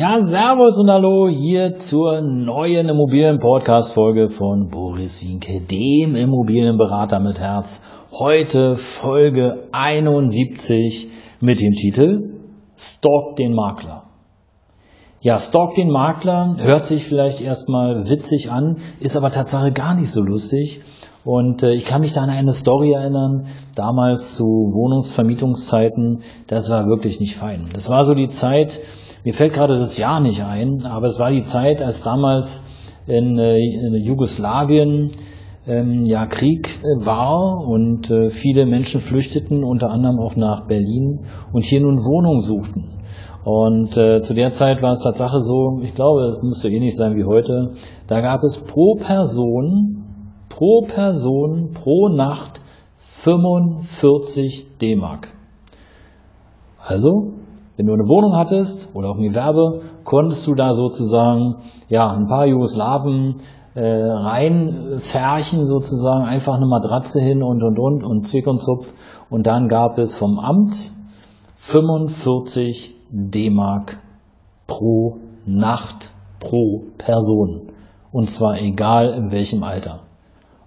Ja, Servus und Hallo hier zur neuen Immobilien-Podcast-Folge von Boris Wienke, dem Immobilienberater mit Herz. Heute Folge 71 mit dem Titel Stalk den Makler. Ja, Stalk den Makler hört sich vielleicht erstmal witzig an, ist aber Tatsache gar nicht so lustig. Und äh, ich kann mich da an eine Story erinnern, damals zu Wohnungsvermietungszeiten, das war wirklich nicht fein. Das war so die Zeit, mir fällt gerade das Jahr nicht ein, aber es war die Zeit, als damals in, äh, in Jugoslawien ähm, ja Krieg äh, war und äh, viele Menschen flüchteten, unter anderem auch nach Berlin und hier nun Wohnung suchten. Und äh, zu der Zeit war es Tatsache so, ich glaube, es muss so ähnlich sein wie heute, da gab es pro Person, pro Person, pro Nacht 45 D-Mark. Also wenn du eine Wohnung hattest oder auch ein Gewerbe, konntest du da sozusagen ja ein paar Jugoslawen äh, reinfärchen sozusagen, einfach eine Matratze hin und und und und Zwick und Zupf und dann gab es vom Amt 45 D-Mark pro Nacht pro Person und zwar egal in welchem Alter.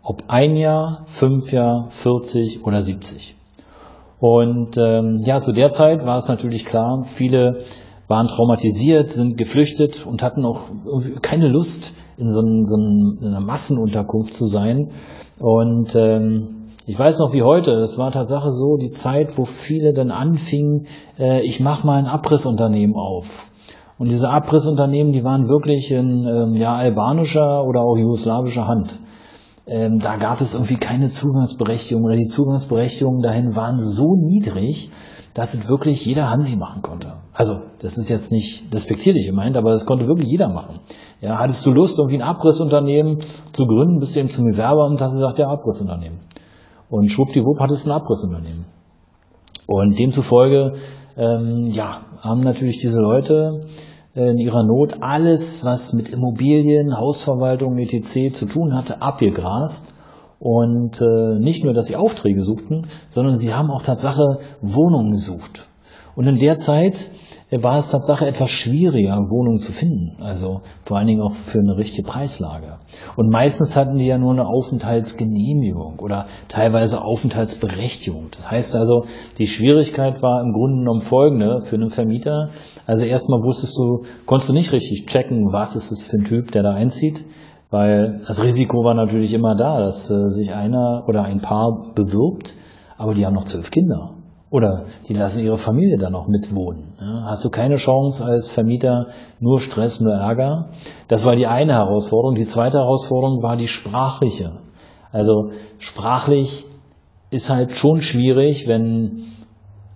Ob ein Jahr, fünf Jahr, 40 oder 70. Und ähm, ja, zu der Zeit war es natürlich klar, viele waren traumatisiert, sind geflüchtet und hatten auch keine Lust, in so, ein, so einer Massenunterkunft zu sein. Und ähm, ich weiß noch wie heute, es war Tatsache so die Zeit, wo viele dann anfingen, äh, ich mache mal ein Abrissunternehmen auf. Und diese Abrissunternehmen, die waren wirklich in ähm, ja, albanischer oder auch jugoslawischer Hand ähm, da gab es irgendwie keine Zugangsberechtigung oder die Zugangsberechtigungen dahin waren so niedrig, dass es wirklich jeder Hansi machen konnte. Also, das ist jetzt nicht despektierlich gemeint, aber das konnte wirklich jeder machen. Ja, hattest du Lust, irgendwie ein Abrissunternehmen zu gründen, bist du eben zum Bewerber und hast gesagt, ja, Abrissunternehmen. Und schwuppdiwupp hattest du ein Abrissunternehmen. Und demzufolge, ähm, ja, haben natürlich diese Leute in ihrer Not alles, was mit Immobilien, Hausverwaltung, etc. zu tun hatte, abgegrast. Und äh, nicht nur, dass sie Aufträge suchten, sondern sie haben auch Tatsache Wohnungen gesucht. Und in der Zeit war es Tatsache etwas schwieriger, Wohnungen zu finden. Also vor allen Dingen auch für eine richtige Preislage. Und meistens hatten die ja nur eine Aufenthaltsgenehmigung oder teilweise Aufenthaltsberechtigung. Das heißt also, die Schwierigkeit war im Grunde genommen folgende für einen Vermieter. Also erstmal wusstest du, konntest du nicht richtig checken, was ist es für ein Typ, der da einzieht. Weil das Risiko war natürlich immer da, dass äh, sich einer oder ein Paar bewirbt, aber die haben noch zwölf Kinder. Oder die lassen ihre Familie dann auch mitwohnen. Hast du keine Chance als Vermieter, nur Stress, nur Ärger. Das war die eine Herausforderung. Die zweite Herausforderung war die sprachliche. Also sprachlich ist halt schon schwierig, wenn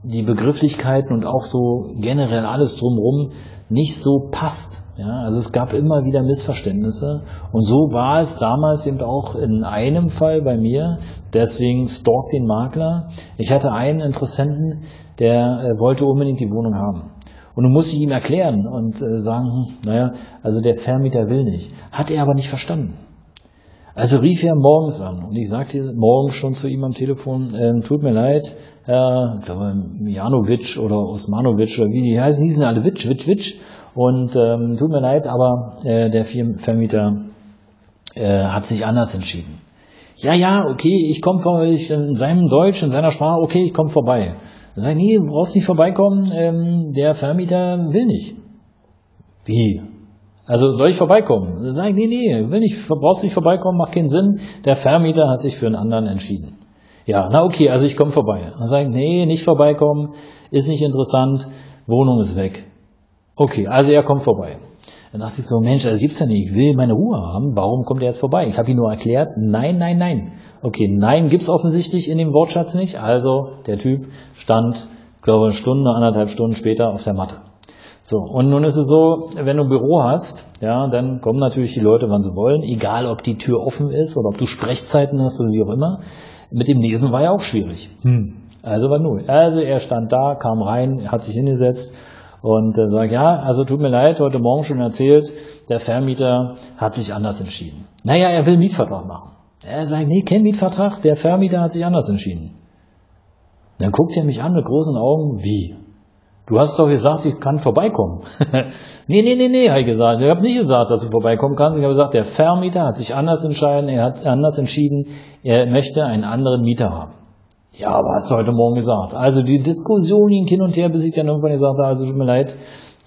die Begrifflichkeiten und auch so generell alles drumherum nicht so passt. Ja, also es gab immer wieder Missverständnisse und so war es damals eben auch in einem Fall bei mir. Deswegen stalk den Makler. Ich hatte einen Interessenten, der äh, wollte unbedingt die Wohnung haben. Und du musst ihm erklären und äh, sagen, naja, also der Vermieter will nicht. Hat er aber nicht verstanden. Also rief er morgens an und ich sagte morgens schon zu ihm am Telefon, äh, tut mir leid, Herr äh, Janovic oder Osmanovic oder wie die heißen, die sind alle Witsch, Witsch, Witsch. Und ähm, tut mir leid, aber äh, der Firmenvermieter äh, hat sich anders entschieden. Ja, ja, okay, ich komme vor, ich, in seinem Deutsch, in seiner Sprache, okay, ich komme vorbei. Ich, nee, brauchst nicht vorbeikommen, ähm, der Vermieter will nicht. Wie? Also soll ich vorbeikommen? Dann sage ich, nee, nee, will nicht, brauchst nicht vorbeikommen, macht keinen Sinn. Der Vermieter hat sich für einen anderen entschieden. Ja, na okay, also ich komme vorbei. Dann sage ich, nee, nicht vorbeikommen, ist nicht interessant, Wohnung ist weg. Okay, also er kommt vorbei. Dann dachte ich so, Mensch, das gibt's ja nicht, ich will meine Ruhe haben, warum kommt er jetzt vorbei? Ich habe ihm nur erklärt, nein, nein, nein. Okay, nein gibt's offensichtlich in dem Wortschatz nicht, also der Typ stand, glaube eine Stunde, anderthalb Stunden später auf der Matte. So, und nun ist es so, wenn du ein Büro hast, ja, dann kommen natürlich die Leute, wann sie wollen, egal ob die Tür offen ist oder ob du Sprechzeiten hast oder wie auch immer. Mit dem Lesen war ja auch schwierig. Hm. Also war null. Also er stand da, kam rein, hat sich hingesetzt und äh, sagt, ja, also tut mir leid, heute Morgen schon erzählt, der Vermieter hat sich anders entschieden. Naja, er will einen Mietvertrag machen. Er sagt, nee, kein Mietvertrag, der Vermieter hat sich anders entschieden. Dann guckt er mich an mit großen Augen, wie? Du hast doch gesagt, ich kann vorbeikommen. nee, nee, nee, nee, habe ich gesagt. Ich habe nicht gesagt, dass du vorbeikommen kannst. Ich habe gesagt, der Vermieter hat sich anders entschieden. Er hat anders entschieden. Er möchte einen anderen Mieter haben. Ja, aber hast du heute Morgen gesagt. Also die Diskussion ging hin und her, bis ich dann irgendwann gesagt habe, also tut mir leid,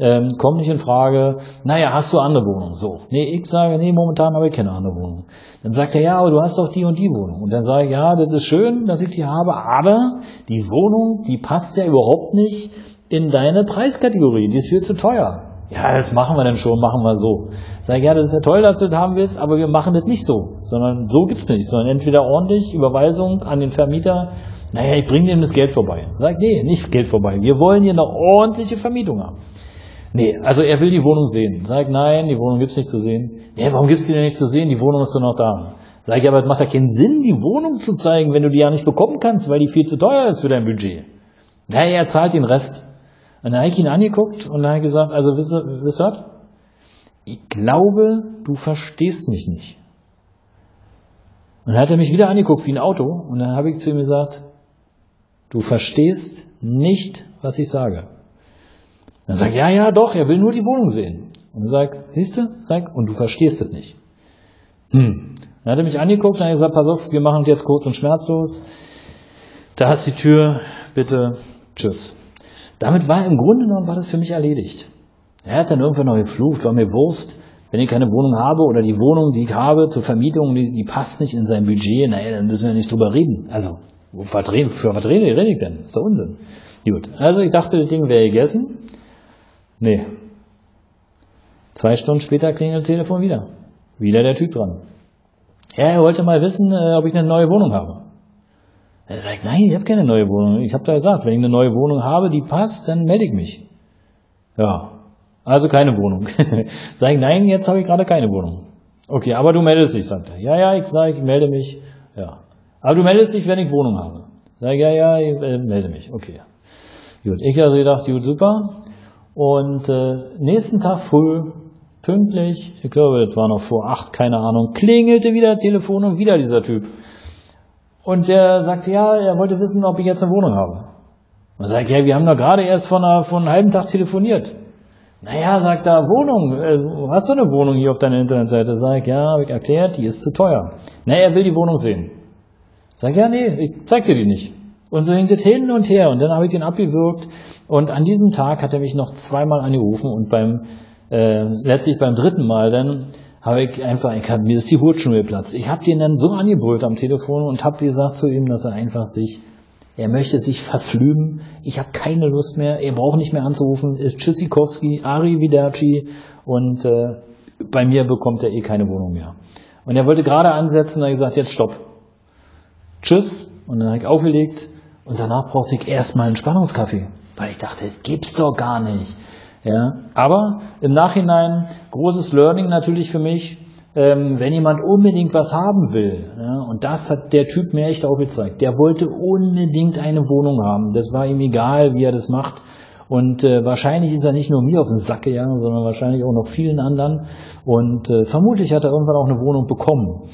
ähm, kommt nicht in Frage. Naja, hast du andere Wohnung? So. Nee, ich sage, nee, momentan habe ich keine andere Wohnung. Dann sagt er, ja, aber du hast doch die und die Wohnung. Und dann sage ich, ja, das ist schön, dass ich die habe, aber die Wohnung, die passt ja überhaupt nicht in deine Preiskategorie, die ist viel zu teuer. Ja, das machen wir dann schon, machen wir so. Sag ich, ja, das ist ja toll, dass du das haben willst, aber wir machen das nicht so, sondern so gibt's nicht, sondern entweder ordentlich, Überweisung an den Vermieter, naja, ich bringe dem das Geld vorbei. Sag, nee, nicht Geld vorbei, wir wollen hier eine ordentliche Vermietung haben. Nee, also er will die Wohnung sehen. Sag, nein, die Wohnung gibt's nicht zu sehen. Nee, warum gibt's die denn nicht zu sehen? Die Wohnung ist doch noch da. Sag ich, aber es macht ja keinen Sinn, die Wohnung zu zeigen, wenn du die ja nicht bekommen kannst, weil die viel zu teuer ist für dein Budget. Naja, er zahlt den Rest. Und dann habe ich ihn angeguckt und dann habe ich gesagt, also wisst ihr, wisst ihr was? Ich glaube, du verstehst mich nicht. Und dann hat er mich wieder angeguckt wie ein Auto und dann habe ich zu ihm gesagt, du verstehst nicht, was ich sage. Dann sagt ja, ja, doch, er will nur die Wohnung sehen. Und er sagt, siehst du, sag, und du verstehst es nicht. Hm. Dann hat er mich angeguckt und hat gesagt, pass auf, wir machen jetzt kurz und schmerzlos. Da ist die Tür, bitte, tschüss. Damit war im Grunde genommen war das für mich erledigt. Er hat dann irgendwann noch geflucht, war mir Wurst, wenn ich keine Wohnung habe oder die Wohnung, die ich habe zur Vermietung, die, die passt nicht in sein Budget, naja, dann müssen wir nicht drüber reden. Also, was rede, für was rede, rede ich denn? ist doch Unsinn. Gut, also ich dachte, das Ding wäre gegessen. Nee. Zwei Stunden später klingelt das Telefon wieder. Wieder der Typ dran. Ja, er wollte mal wissen, äh, ob ich eine neue Wohnung habe. Er sagt, nein, ich habe keine neue Wohnung. Ich habe da gesagt, wenn ich eine neue Wohnung habe, die passt, dann melde ich mich. Ja, also keine Wohnung. sag ich, nein, jetzt habe ich gerade keine Wohnung. Okay, aber du meldest dich, sagt er. Ja, ja, ich sage, ich melde mich. Ja. Aber du meldest dich, wenn ich Wohnung habe. Sag ich, ja, ja, ich äh, melde mich. Okay. Gut, ich also gedacht, gut, super. Und äh, nächsten Tag früh, pünktlich, ich glaube, das war noch vor acht, keine Ahnung, klingelte wieder das Telefon und wieder dieser Typ. Und der sagte, ja, er wollte wissen, ob ich jetzt eine Wohnung habe. Und sag ich, ja, wir haben doch gerade erst von, einer, von einem halben Tag telefoniert. Naja, sagt er, Wohnung, äh, hast du eine Wohnung hier auf deiner Internetseite? Sag ich, ja, habe ich erklärt, die ist zu teuer. Naja, er will die Wohnung sehen. Sag ich, ja, nee, ich zeig dir die nicht. Und so hing das hin und her und dann habe ich den abgewürgt und an diesem Tag hat er mich noch zweimal angerufen und beim äh, letztlich beim dritten Mal dann habe ich einfach, ich hab, mir ist die Hut schon geplatzt. Ich habe den dann so angebrüllt am Telefon und habe gesagt zu ihm, dass er einfach sich, er möchte sich verflügen. Ich habe keine Lust mehr. Er braucht nicht mehr anzurufen. Ist Tschüssikowski, Ari Vidaci und äh, bei mir bekommt er eh keine Wohnung mehr. Und er wollte gerade ansetzen, und hat gesagt, jetzt stopp. Tschüss. Und dann habe ich aufgelegt und danach brauchte ich erstmal einen Spannungskaffee, weil ich dachte, das gibt's doch gar nicht. Ja, aber im Nachhinein großes Learning natürlich für mich, ähm, wenn jemand unbedingt was haben will, ja, und das hat der Typ mir echt aufgezeigt, der wollte unbedingt eine Wohnung haben. Das war ihm egal, wie er das macht. Und äh, wahrscheinlich ist er nicht nur mir auf den Sack gegangen, sondern wahrscheinlich auch noch vielen anderen. Und äh, vermutlich hat er irgendwann auch eine Wohnung bekommen.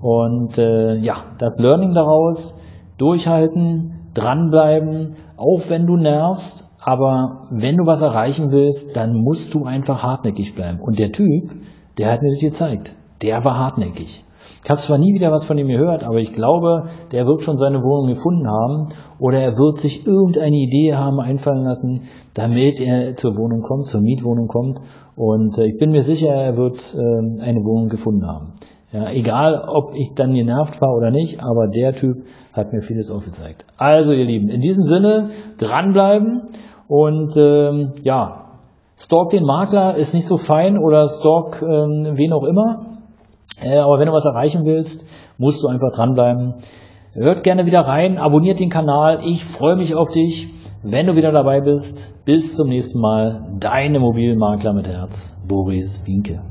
Und äh, ja, das Learning daraus, durchhalten, dranbleiben, auch wenn du nervst, aber wenn du was erreichen willst, dann musst du einfach hartnäckig bleiben. Und der Typ, der hat mir das gezeigt. Der war hartnäckig. Ich habe zwar nie wieder was von ihm gehört, aber ich glaube, der wird schon seine Wohnung gefunden haben oder er wird sich irgendeine Idee haben einfallen lassen, damit er zur Wohnung kommt, zur Mietwohnung kommt. Und äh, ich bin mir sicher, er wird ähm, eine Wohnung gefunden haben. Ja, egal, ob ich dann genervt war oder nicht, aber der Typ hat mir vieles aufgezeigt. Also, ihr Lieben, in diesem Sinne, dranbleiben und ähm, ja, stalk den Makler ist nicht so fein oder stalk ähm, wen auch immer. Äh, aber wenn du was erreichen willst, musst du einfach dranbleiben. Hört gerne wieder rein, abonniert den Kanal. Ich freue mich auf dich. wenn du wieder dabei bist. Bis zum nächsten Mal. Deine Immobilienmakler mit Herz, Boris Wienke.